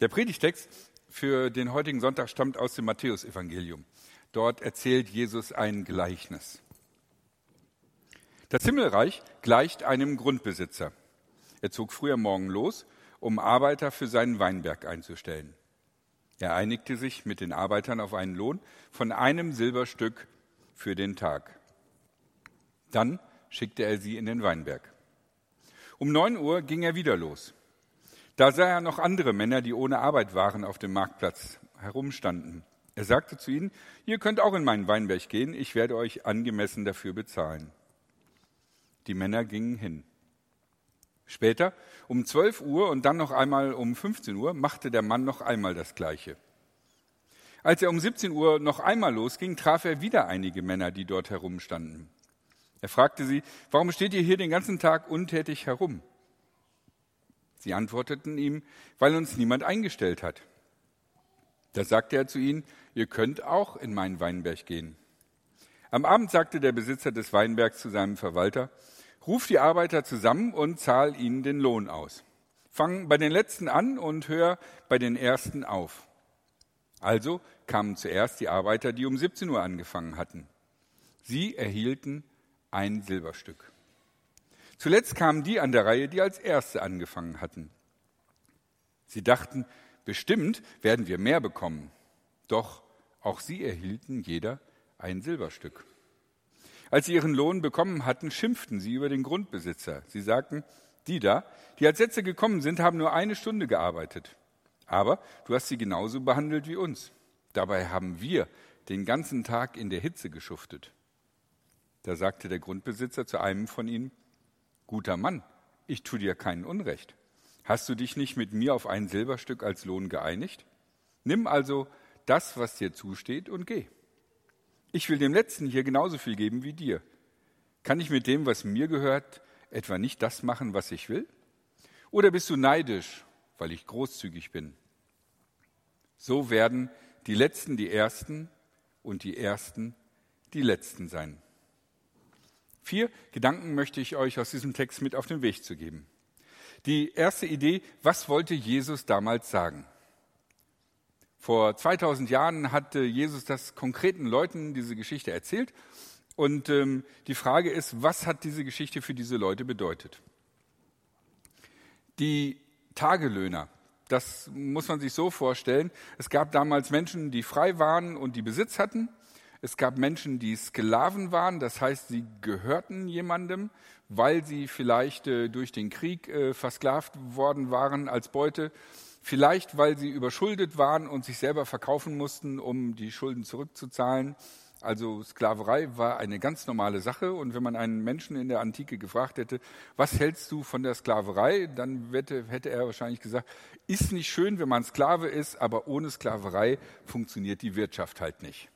Der Predigtext für den heutigen Sonntag stammt aus dem Matthäusevangelium. Dort erzählt Jesus ein Gleichnis. Das Himmelreich gleicht einem Grundbesitzer. Er zog früher Morgen los, um Arbeiter für seinen Weinberg einzustellen. Er einigte sich mit den Arbeitern auf einen Lohn von einem Silberstück für den Tag. Dann schickte er sie in den Weinberg. Um neun Uhr ging er wieder los. Da sah er noch andere Männer, die ohne Arbeit waren, auf dem Marktplatz herumstanden. Er sagte zu ihnen, ihr könnt auch in meinen Weinberg gehen, ich werde euch angemessen dafür bezahlen. Die Männer gingen hin. Später, um 12 Uhr und dann noch einmal um 15 Uhr, machte der Mann noch einmal das Gleiche. Als er um 17 Uhr noch einmal losging, traf er wieder einige Männer, die dort herumstanden. Er fragte sie, warum steht ihr hier den ganzen Tag untätig herum? Sie antworteten ihm, weil uns niemand eingestellt hat. Da sagte er zu ihnen, ihr könnt auch in meinen Weinberg gehen. Am Abend sagte der Besitzer des Weinbergs zu seinem Verwalter, Ruf die Arbeiter zusammen und zahl ihnen den Lohn aus. Fang bei den Letzten an und hör bei den Ersten auf. Also kamen zuerst die Arbeiter, die um 17 Uhr angefangen hatten. Sie erhielten ein Silberstück. Zuletzt kamen die an der Reihe, die als Erste angefangen hatten. Sie dachten, bestimmt werden wir mehr bekommen. Doch auch sie erhielten jeder ein Silberstück. Als sie ihren Lohn bekommen hatten, schimpften sie über den Grundbesitzer. Sie sagten, die da, die als Sätze gekommen sind, haben nur eine Stunde gearbeitet. Aber du hast sie genauso behandelt wie uns. Dabei haben wir den ganzen Tag in der Hitze geschuftet. Da sagte der Grundbesitzer zu einem von ihnen, Guter Mann, ich tue dir kein Unrecht. Hast du dich nicht mit mir auf ein Silberstück als Lohn geeinigt? Nimm also das, was dir zusteht, und geh. Ich will dem Letzten hier genauso viel geben wie dir. Kann ich mit dem, was mir gehört, etwa nicht das machen, was ich will? Oder bist du neidisch, weil ich großzügig bin? So werden die Letzten die Ersten und die Ersten die Letzten sein. Vier Gedanken möchte ich euch aus diesem Text mit auf den Weg zu geben. Die erste Idee, was wollte Jesus damals sagen? Vor 2000 Jahren hatte Jesus das konkreten Leuten diese Geschichte erzählt. Und ähm, die Frage ist, was hat diese Geschichte für diese Leute bedeutet? Die Tagelöhner, das muss man sich so vorstellen. Es gab damals Menschen, die frei waren und die Besitz hatten. Es gab Menschen, die Sklaven waren, das heißt, sie gehörten jemandem, weil sie vielleicht äh, durch den Krieg äh, versklavt worden waren als Beute. Vielleicht, weil sie überschuldet waren und sich selber verkaufen mussten, um die Schulden zurückzuzahlen. Also Sklaverei war eine ganz normale Sache. Und wenn man einen Menschen in der Antike gefragt hätte, was hältst du von der Sklaverei, dann hätte, hätte er wahrscheinlich gesagt, ist nicht schön, wenn man Sklave ist, aber ohne Sklaverei funktioniert die Wirtschaft halt nicht.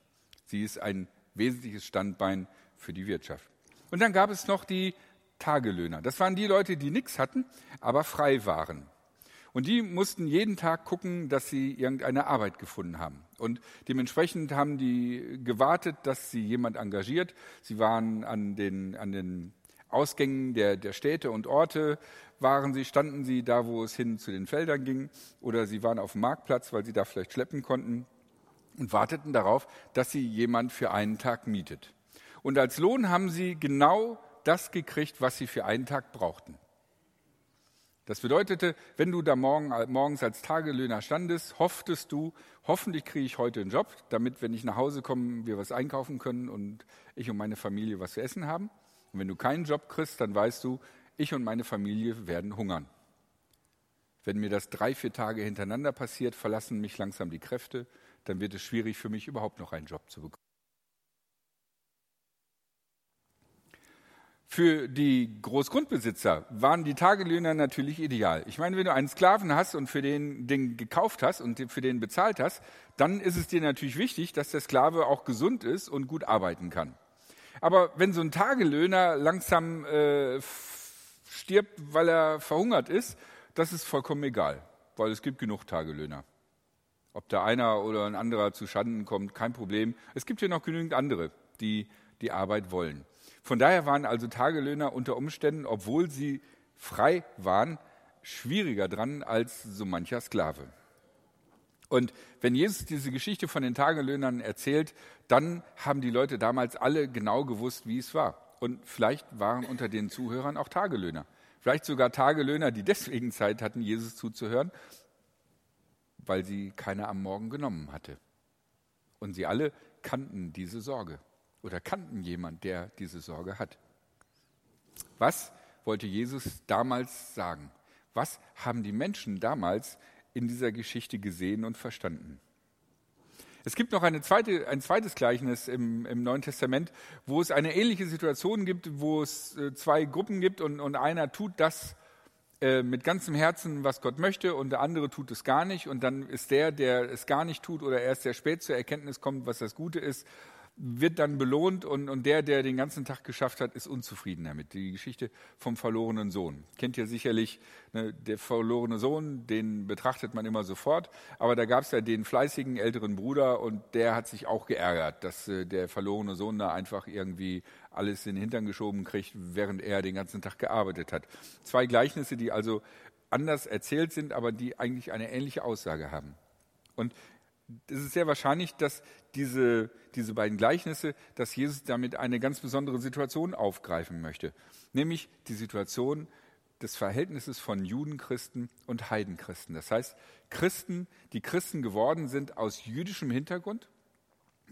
Sie ist ein wesentliches Standbein für die Wirtschaft. Und dann gab es noch die Tagelöhner. Das waren die Leute, die nichts hatten, aber frei waren. Und die mussten jeden Tag gucken, dass sie irgendeine Arbeit gefunden haben. Und dementsprechend haben die gewartet, dass sie jemand engagiert. Sie waren an den, an den Ausgängen der, der Städte und Orte, waren sie, standen sie da, wo es hin zu den Feldern ging, oder sie waren auf dem Marktplatz, weil sie da vielleicht schleppen konnten und warteten darauf, dass sie jemand für einen Tag mietet. Und als Lohn haben sie genau das gekriegt, was sie für einen Tag brauchten. Das bedeutete, wenn du da morgen, morgens als Tagelöhner standest, hofftest du, hoffentlich kriege ich heute einen Job, damit, wenn ich nach Hause komme, wir was einkaufen können und ich und meine Familie was zu essen haben. Und wenn du keinen Job kriegst, dann weißt du, ich und meine Familie werden hungern. Wenn mir das drei, vier Tage hintereinander passiert, verlassen mich langsam die Kräfte, dann wird es schwierig für mich, überhaupt noch einen Job zu bekommen. Für die Großgrundbesitzer waren die Tagelöhner natürlich ideal. Ich meine, wenn du einen Sklaven hast und für den, den gekauft hast und für den bezahlt hast, dann ist es dir natürlich wichtig, dass der Sklave auch gesund ist und gut arbeiten kann. Aber wenn so ein Tagelöhner langsam äh, stirbt, weil er verhungert ist, das ist vollkommen egal, weil es gibt genug Tagelöhner. Ob da einer oder ein anderer zu Schanden kommt, kein Problem. Es gibt ja noch genügend andere, die die Arbeit wollen. Von daher waren also Tagelöhner unter Umständen, obwohl sie frei waren, schwieriger dran als so mancher Sklave. Und wenn Jesus diese Geschichte von den Tagelöhnern erzählt, dann haben die Leute damals alle genau gewusst, wie es war. Und vielleicht waren unter den Zuhörern auch Tagelöhner. Vielleicht sogar Tagelöhner, die deswegen Zeit hatten, Jesus zuzuhören, weil sie keiner am Morgen genommen hatte. Und sie alle kannten diese Sorge oder kannten jemand, der diese Sorge hat. Was wollte Jesus damals sagen? Was haben die Menschen damals in dieser Geschichte gesehen und verstanden? Es gibt noch zweite, ein zweites Gleichnis im, im, Neuen Testament, wo es eine ähnliche Situation gibt, wo es äh, zwei Gruppen gibt und, und einer tut das äh, mit ganzem Herzen, was Gott möchte und der andere tut es gar nicht und dann ist der, der es gar nicht tut oder erst sehr spät zur Erkenntnis kommt, was das Gute ist, wird dann belohnt und, und der, der den ganzen Tag geschafft hat, ist unzufrieden damit. Die Geschichte vom verlorenen Sohn. Kennt ihr sicherlich, ne, der verlorene Sohn, den betrachtet man immer sofort, aber da gab es ja den fleißigen älteren Bruder und der hat sich auch geärgert, dass äh, der verlorene Sohn da einfach irgendwie alles in den Hintern geschoben kriegt, während er den ganzen Tag gearbeitet hat. Zwei Gleichnisse, die also anders erzählt sind, aber die eigentlich eine ähnliche Aussage haben. Und es ist sehr wahrscheinlich, dass diese, diese beiden Gleichnisse, dass Jesus damit eine ganz besondere Situation aufgreifen möchte, nämlich die Situation des Verhältnisses von Judenchristen und Heidenchristen. Das heißt, Christen, die Christen geworden sind aus jüdischem Hintergrund,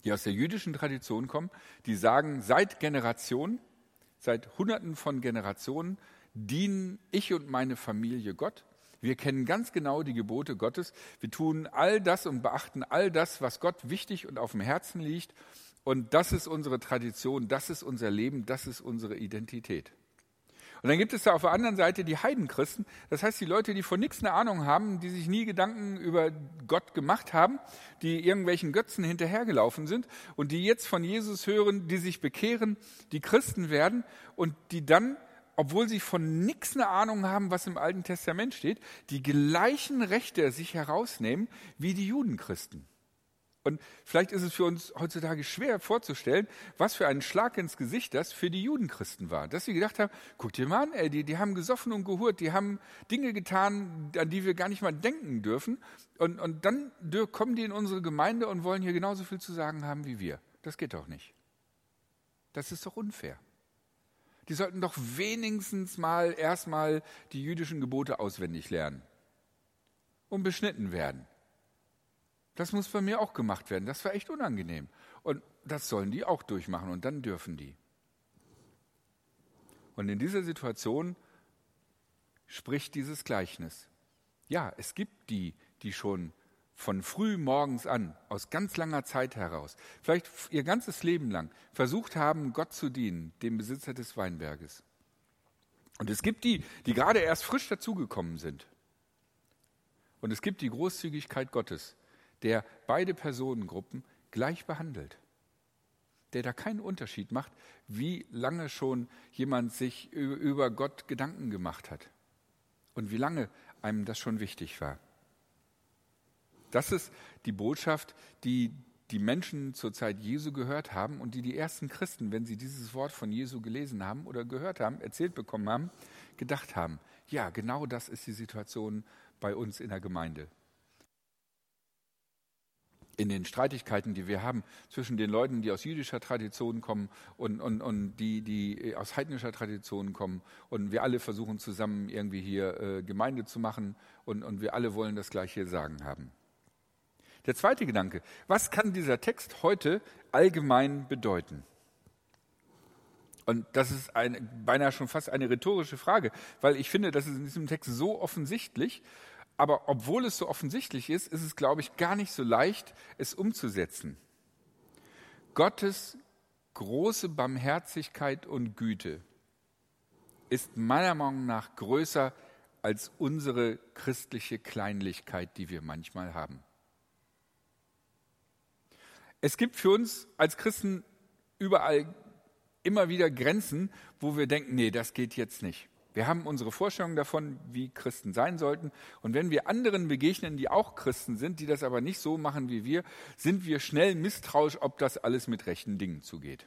die aus der jüdischen Tradition kommen, die sagen, seit Generationen, seit Hunderten von Generationen dienen ich und meine Familie Gott wir kennen ganz genau die Gebote Gottes. Wir tun all das und beachten all das, was Gott wichtig und auf dem Herzen liegt. Und das ist unsere Tradition, das ist unser Leben, das ist unsere Identität. Und dann gibt es da auf der anderen Seite die Heidenchristen, das heißt die Leute, die von nichts eine Ahnung haben, die sich nie Gedanken über Gott gemacht haben, die irgendwelchen Götzen hinterhergelaufen sind und die jetzt von Jesus hören, die sich bekehren, die Christen werden und die dann obwohl sie von nichts eine Ahnung haben, was im Alten Testament steht, die gleichen Rechte sich herausnehmen wie die Judenchristen. Und vielleicht ist es für uns heutzutage schwer vorzustellen, was für ein Schlag ins Gesicht das für die Judenchristen war. Dass sie gedacht haben, guck dir mal an, ey, die, die haben gesoffen und gehurt, die haben Dinge getan, an die wir gar nicht mal denken dürfen. Und, und dann kommen die in unsere Gemeinde und wollen hier genauso viel zu sagen haben wie wir. Das geht doch nicht. Das ist doch unfair die sollten doch wenigstens mal erstmal die jüdischen Gebote auswendig lernen und beschnitten werden. Das muss bei mir auch gemacht werden. Das war echt unangenehm. Und das sollen die auch durchmachen und dann dürfen die. Und in dieser Situation spricht dieses Gleichnis. Ja, es gibt die, die schon von früh morgens an, aus ganz langer Zeit heraus, vielleicht ihr ganzes Leben lang, versucht haben, Gott zu dienen, dem Besitzer des Weinberges. Und es gibt die, die gerade erst frisch dazugekommen sind. Und es gibt die Großzügigkeit Gottes, der beide Personengruppen gleich behandelt, der da keinen Unterschied macht, wie lange schon jemand sich über Gott Gedanken gemacht hat und wie lange einem das schon wichtig war. Das ist die Botschaft, die die Menschen zur Zeit Jesu gehört haben und die die ersten Christen, wenn sie dieses Wort von Jesu gelesen haben oder gehört haben, erzählt bekommen haben, gedacht haben, ja, genau das ist die Situation bei uns in der Gemeinde. In den Streitigkeiten, die wir haben zwischen den Leuten, die aus jüdischer Tradition kommen und, und, und die, die aus heidnischer Tradition kommen. Und wir alle versuchen zusammen irgendwie hier äh, Gemeinde zu machen und, und wir alle wollen das gleiche Sagen haben. Der zweite Gedanke, was kann dieser Text heute allgemein bedeuten? Und das ist eine, beinahe schon fast eine rhetorische Frage, weil ich finde, das ist in diesem Text so offensichtlich, aber obwohl es so offensichtlich ist, ist es, glaube ich, gar nicht so leicht, es umzusetzen. Gottes große Barmherzigkeit und Güte ist meiner Meinung nach größer als unsere christliche Kleinlichkeit, die wir manchmal haben. Es gibt für uns als Christen überall immer wieder Grenzen, wo wir denken, nee, das geht jetzt nicht. Wir haben unsere Vorstellung davon, wie Christen sein sollten. Und wenn wir anderen begegnen, die auch Christen sind, die das aber nicht so machen wie wir, sind wir schnell misstrauisch, ob das alles mit rechten Dingen zugeht.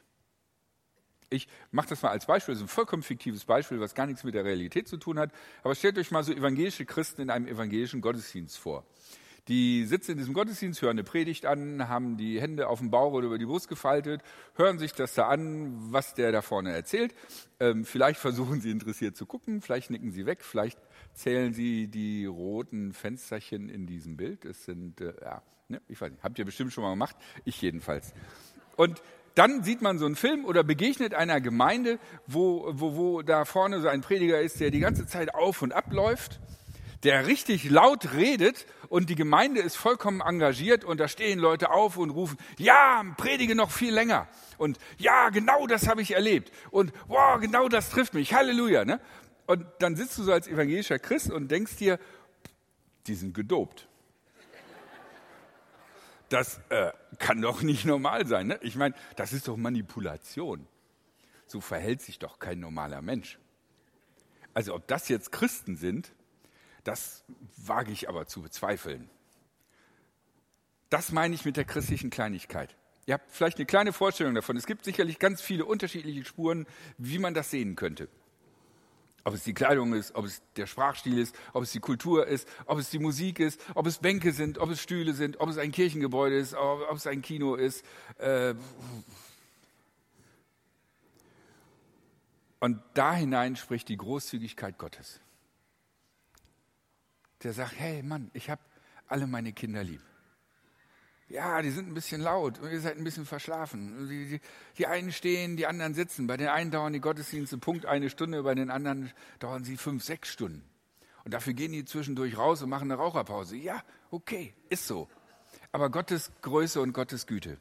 Ich mache das mal als Beispiel, das ist ein vollkommen fiktives Beispiel, was gar nichts mit der Realität zu tun hat. Aber stellt euch mal so evangelische Christen in einem evangelischen Gottesdienst vor Die sitzen in diesem Gottesdienst, hören eine Predigt an, haben die Hände auf dem Bauch oder über die Brust gefaltet, hören sich das da an, was der da vorne erzählt. Ähm, vielleicht versuchen sie interessiert zu gucken, vielleicht nicken sie weg, vielleicht zählen sie die roten Fensterchen in diesem Bild. Es sind, äh, ja, ne, ich weiß nicht, habt ihr bestimmt schon mal gemacht, ich jedenfalls. Und dann sieht man so einen Film oder begegnet einer Gemeinde, wo, wo, wo da vorne so ein Prediger ist, der die ganze Zeit auf und abläuft der richtig laut redet und die Gemeinde ist vollkommen engagiert und da stehen Leute auf und rufen, ja, predige noch viel länger. Und ja, genau das habe ich erlebt. Und wow, genau das trifft mich. Halleluja. Ne? Und dann sitzt du so als evangelischer Christ und denkst dir, die sind gedopt. Das äh, kann doch nicht normal sein. Ne? Ich meine, das ist doch Manipulation. So verhält sich doch kein normaler Mensch. Also ob das jetzt Christen sind, das wage ich aber zu bezweifeln. Das meine ich mit der christlichen Kleinigkeit. Ihr habt vielleicht eine kleine Vorstellung davon. Es gibt sicherlich ganz viele unterschiedliche Spuren, wie man das sehen könnte. Ob es die Kleidung ist, ob es der Sprachstil ist, ob es die Kultur ist, ob es die Musik ist, ob es Bänke sind, ob es Stühle sind, ob es ein Kirchengebäude ist, ob es ein Kino ist. Äh, und da hinein spricht die Großzügigkeit Gottes der sagt, hey Mann, ich habe alle meine Kinder lieb. Ja, die sind ein bisschen laut und ihr seid ein bisschen verschlafen. Die, die, die, einen stehen, die anderen sitzen. Bei den einen dauern die Gottesdienste Punkt eine Stunde, bei den anderen dauern sie fünf, sechs Stunden. Und dafür gehen die zwischendurch raus und machen eine Raucherpause. Ja, okay, ist so. Aber Gottes Größe und Gottes Güte.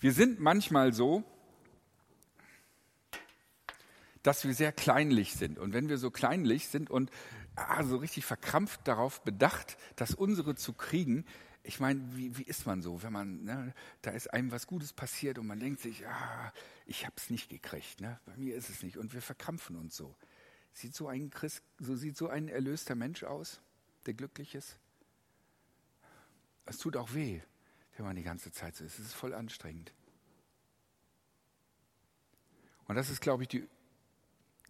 Wir sind manchmal so, dass wir sehr kleinlich sind. Und wenn wir so kleinlich sind und ah, so richtig verkrampft darauf bedacht, das unsere zu kriegen, ich meine, wie, wie ist man so, wenn man, ne, da ist einem was Gutes passiert und man denkt sich, ah, ich habe es nicht gekriegt, ne? bei mir ist es nicht. Und wir verkrampfen uns so. Sieht so ein Christ, so sieht so ein erlöster Mensch aus, der glücklich ist? Es tut auch weh, wenn man die ganze Zeit so ist. Es ist voll anstrengend. Und das ist, glaube ich, die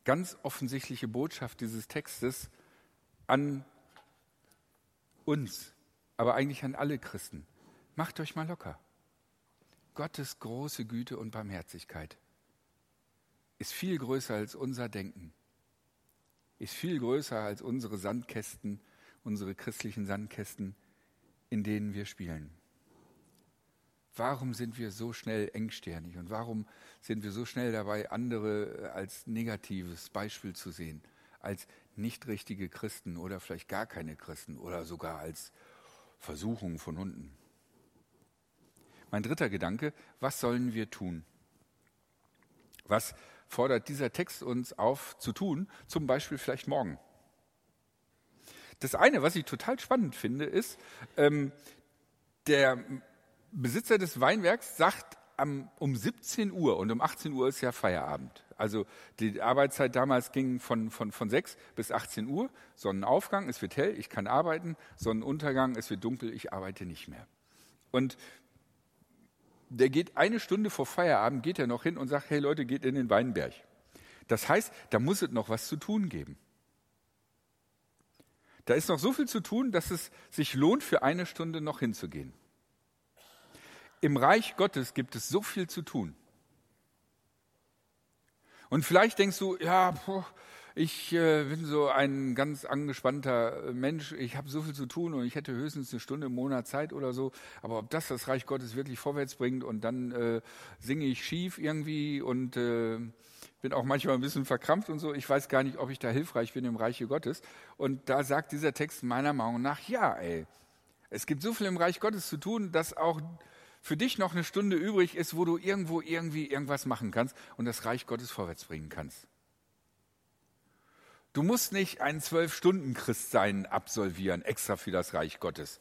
ganz offensichtliche Botschaft dieses Textes an uns, aber eigentlich an alle Christen. Macht euch mal locker. Gottes große Güte und Barmherzigkeit ist viel größer als unser Denken, ist viel größer als unsere Sandkästen, unsere christlichen Sandkästen, in denen wir spielen. Warum sind wir so schnell engstirnig und warum sind wir so schnell dabei, andere äh, als negatives Beispiel zu sehen, als nicht richtige Christen oder vielleicht gar keine Christen oder sogar als Versuchung von Hunden? Mein dritter Gedanke, was sollen wir tun? Was fordert dieser Text uns auf zu tun, zum Beispiel vielleicht morgen? Das eine, was ich total spannend finde, ist, ähm, der Besitzer des Weinwerks sagt am, um 17 Uhr und um 18 Uhr ist ja Feierabend. Also die Arbeitszeit damals ging von, von, von 6 bis 18 Uhr. Sonnenaufgang, es wird hell, ich kann arbeiten. Sonnenuntergang, es wird dunkel, ich arbeite nicht mehr. Und der geht eine Stunde vor Feierabend, geht er noch hin und sagt, hey Leute, geht in den Weinberg. Das heißt, da muss es noch was zu tun geben. Da ist noch so viel zu tun, dass es sich lohnt, für eine Stunde noch hinzugehen. Im Reich Gottes gibt es so viel zu tun. Und vielleicht denkst du, ja, ich äh, bin so ein ganz angespannter äh, Mensch, ich habe so viel zu tun und ich hätte höchstens eine Stunde im Monat Zeit oder so. Aber ob das das Reich Gottes wirklich vorwärts bringt und dann äh, singe ich schief irgendwie und äh, bin auch manchmal ein bisschen verkrampft und so, ich weiß gar nicht, ob ich da hilfreich bin im Reiche Gottes. Und da sagt dieser Text meiner Meinung nach, ja, ey, es gibt so viel im Reich Gottes zu tun, dass auch für dich noch eine Stunde übrig ist, wo du irgendwo irgendwie irgendwas machen kannst und das Reich Gottes vorwärts bringen kannst. Du musst nicht ein Zwölf-Stunden-Christsein absolvieren, extra für das Reich Gottes,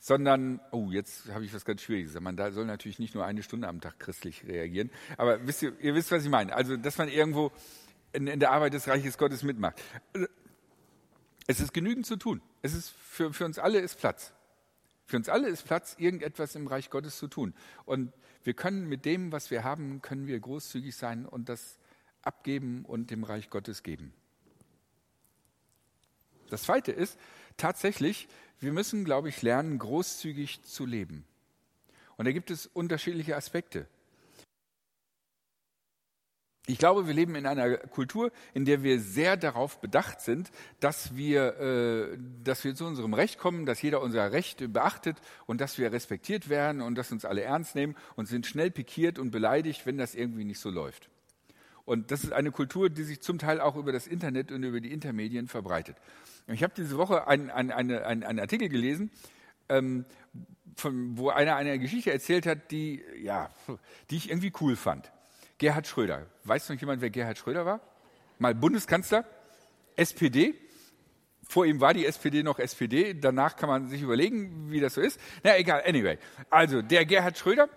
sondern, oh, jetzt habe ich was ganz Schwieriges. Man soll natürlich nicht nur eine Stunde am Tag christlich reagieren, aber wisst ihr, ihr wisst, was ich meine. Also, dass man irgendwo in, in der Arbeit des Reiches Gottes mitmacht. Es ist genügend zu tun. Es ist für, für uns alle ist Platz. Für uns alle ist Platz, irgendetwas im Reich Gottes zu tun. Und wir können mit dem, was wir haben, können wir großzügig sein und das abgeben und dem Reich Gottes geben. Das Zweite ist tatsächlich, wir müssen, glaube ich, lernen, großzügig zu leben. Und da gibt es unterschiedliche Aspekte. Ich glaube, wir leben in einer Kultur, in der wir sehr darauf bedacht sind, dass wir, äh, dass wir zu unserem Recht kommen, dass jeder unser Recht beachtet und dass wir respektiert werden und dass uns alle ernst nehmen und sind schnell pikiert und beleidigt, wenn das irgendwie nicht so läuft. Und das ist eine Kultur, die sich zum Teil auch über das Internet und über die Intermedien verbreitet. Ich habe diese Woche einen, einen, einen, einen Artikel gelesen, ähm, von, wo einer eine Geschichte erzählt hat, die, ja, die ich irgendwie cool fand. Gerhard Schröder. Weiß noch jemand, wer Gerhard Schröder war? Mal Bundeskanzler, SPD. Vor ihm war die SPD noch SPD. Danach kann man sich überlegen, wie das so ist. Na egal, anyway. Also der Gerhard Schröder,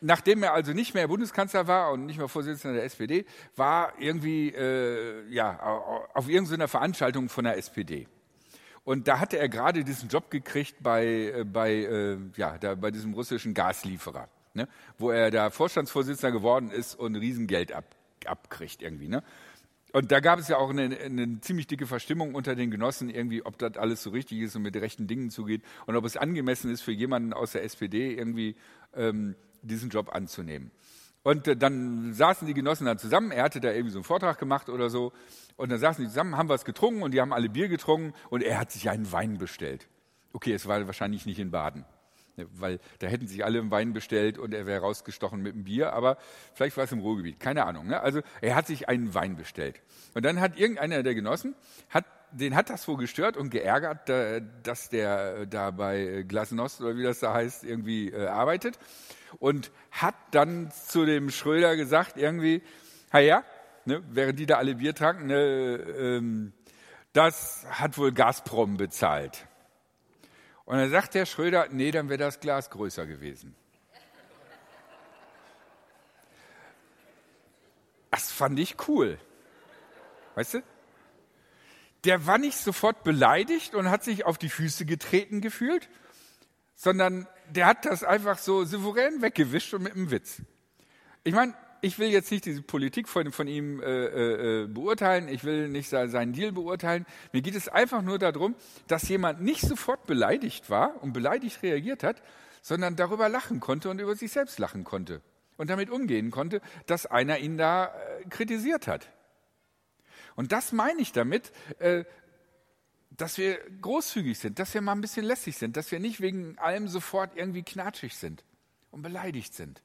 nachdem er also nicht mehr Bundeskanzler war und nicht mehr Vorsitzender der SPD, war irgendwie äh, ja, auf irgendeiner Veranstaltung von der SPD. Und da hatte er gerade diesen Job gekriegt bei, äh, bei, äh, ja, da, bei diesem russischen Gaslieferer ne? wo er da Vorstandsvorsitzender geworden ist und Riesengeld ab, abkriegt irgendwie. Ne? Und da gab es ja auch eine, eine, ziemlich dicke Verstimmung unter den Genossen, irgendwie, ob das alles so richtig ist und mit rechten Dingen zugeht und ob es angemessen ist für jemanden aus der SPD irgendwie ähm, diesen Job anzunehmen. Und äh, dann saßen die Genossen dann zusammen, er hatte da irgendwie so einen Vortrag gemacht oder so, und dann saßen die zusammen, haben was getrunken und die haben alle Bier getrunken und er hat sich einen Wein bestellt. Okay, es war wahrscheinlich nicht in Baden. Ne, weil da hätten sich alle einen Wein bestellt und er wäre rausgestochen mit einem Bier, aber vielleicht war es im Ruhrgebiet, keine Ahnung. Ne? Also er hat sich einen Wein bestellt. Und dann hat irgendeiner der Genossen, hat, den hat das wohl gestört und geärgert, dass der da bei Glasnost oder wie das da heißt, irgendwie äh, arbeitet und hat dann zu dem Schröder gesagt irgendwie, ja, ne, während die da alle Bier tranken, ne, ähm, das hat wohl Gazprom bezahlt. Und dann sagt der Schröder, nee, dann wäre das Glas größer gewesen. Das fand ich cool. Weißt du? Der war nicht sofort beleidigt und hat sich auf die Füße getreten gefühlt, sondern der hat das einfach so souverän weggewischt und mit einem Witz. Ich meine, ich will jetzt nicht diese Politik von, von ihm äh, äh, äh, beurteilen, ich will nicht seinen Deal beurteilen. Mir geht es einfach nur darum, dass jemand nicht sofort beleidigt war und beleidigt reagiert hat, sondern darüber lachen konnte und über sich selbst lachen konnte und damit umgehen konnte, dass einer ihn da äh, kritisiert hat. Und das meine ich damit, äh, dass wir großzügig sind, dass wir mal ein bisschen lässig sind, dass wir nicht wegen allem sofort irgendwie knatschig sind und beleidigt sind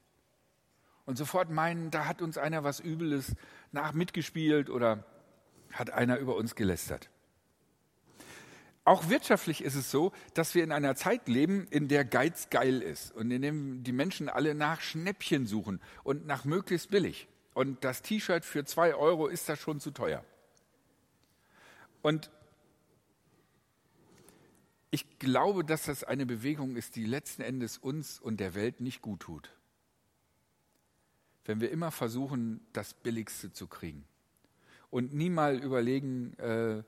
und sofort meinen, da hat uns einer was Übles nach mitgespielt oder hat einer über uns gelästert. Auch wirtschaftlich ist es so, dass wir in einer Zeit leben, in der Geiz geil ist und in dem die Menschen alle nach Schnäppchen suchen und nach möglichst billig. Und das T-Shirt für zwei Euro ist da schon zu teuer. Und ich glaube, dass das eine Bewegung ist, die letzten Endes uns und der Welt nicht gut tut wenn wir immer versuchen, das Billigste zu kriegen und nie mal überlegen, äh,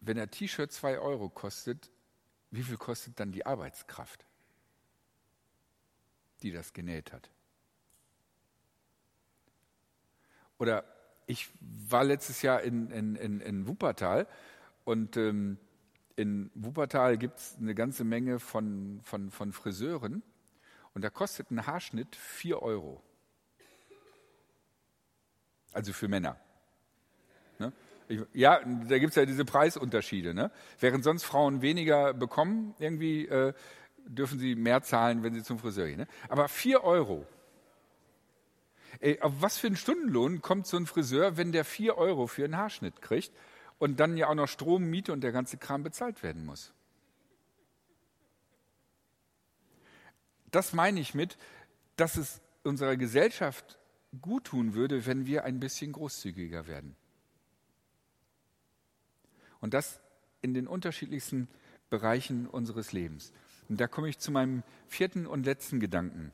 wenn ein T-Shirt zwei Euro kostet, wie viel kostet dann die Arbeitskraft, die das genäht hat? Oder ich war letztes Jahr in, in, in, in Wuppertal und ähm, in Wuppertal gibt es eine ganze Menge von, von, von Friseuren und da kostet ein Haarschnitt 4 Euro. Also für Männer. Ne? Ich, ja, da gibt es ja diese Preisunterschiede. Ne? Während sonst Frauen weniger bekommen, irgendwie äh, dürfen sie mehr zahlen, wenn sie zum Friseur gehen. Ne? Aber 4 Euro. Ey, auf was für einen Stundenlohn kommt so ein Friseur, wenn der 4 Euro für einen Haarschnitt kriegt und dann ja auch noch Strom, Miete und der ganze Kram bezahlt werden muss? Das meine ich mit, dass es unserer Gesellschaft gut tun würde, wenn wir ein bisschen großzügiger werden. Und das in den unterschiedlichsten Bereichen unseres Lebens. Und da komme ich zu meinem vierten und letzten Gedanken.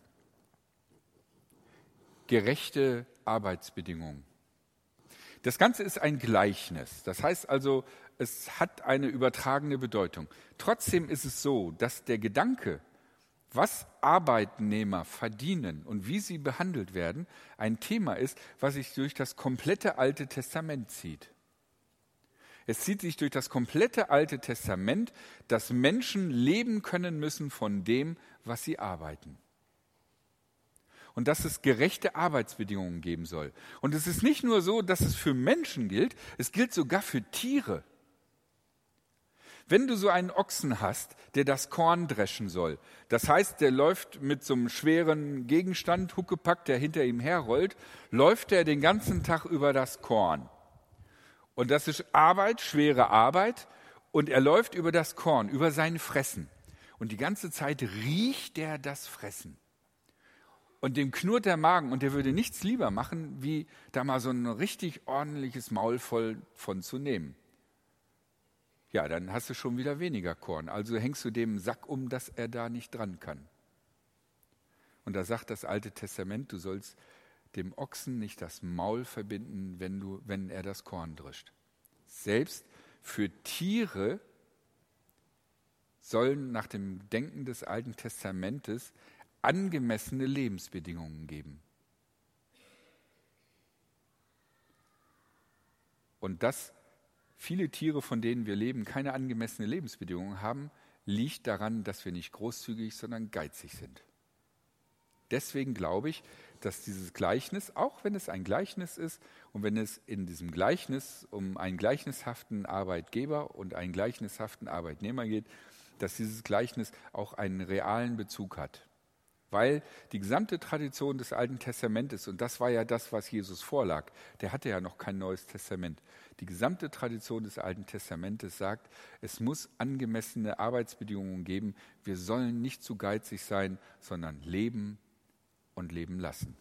Gerechte Arbeitsbedingungen. Das Ganze ist ein Gleichnis. Das heißt also, es hat eine übertragene Bedeutung. Trotzdem ist es so, dass der Gedanke, was Arbeitnehmer verdienen und wie sie behandelt werden, ein Thema ist, was sich durch das komplette Alte Testament zieht. Es zieht sich durch das komplette Alte Testament, dass Menschen leben können müssen von dem, was sie arbeiten. Und dass es gerechte Arbeitsbedingungen geben soll. Und es ist nicht nur so, dass es für Menschen gilt, es gilt sogar für Tiere. Wenn du so einen Ochsen hast, der das Korn dreschen soll, das heißt, der läuft mit so einem schweren Gegenstand, Huckepack, der hinter ihm herrollt, läuft er den ganzen Tag über das Korn. Und das ist Arbeit, schwere Arbeit, und er läuft über das Korn, über sein Fressen. Und die ganze Zeit riecht er das Fressen. Und dem knurrt der Magen und der würde nichts lieber machen, wie da mal so ein richtig ordentliches Maul voll von zu nehmen ja, dann hast du schon wieder weniger Korn. Also hängst du dem Sack um, dass er da nicht dran kann. Und da sagt das Alte Testament, du sollst dem Ochsen nicht das Maul verbinden, wenn, du, wenn er das Korn drischt. Selbst für Tiere sollen nach dem Denken des Alten Testamentes angemessene Lebensbedingungen geben. Und das viele Tiere, von denen wir leben, keine angemessene Lebensbedingungen haben, liegt daran, dass wir nicht großzügig, sondern geizig sind. Deswegen glaube ich, dass dieses Gleichnis, auch wenn es ein Gleichnis ist und wenn es in diesem Gleichnis um einen gleichnishaften Arbeitgeber und einen gleichnishaften Arbeitnehmer geht, dass dieses Gleichnis auch einen realen Bezug hat. Weil die gesamte Tradition des Alten Testamentes, und das war ja das, was Jesus vorlag, der hatte ja noch kein neues Testament. Die gesamte Tradition des Alten Testamentes sagt, es muss angemessene Arbeitsbedingungen geben. Wir sollen nicht zu geizig sein, sondern leben und leben lassen.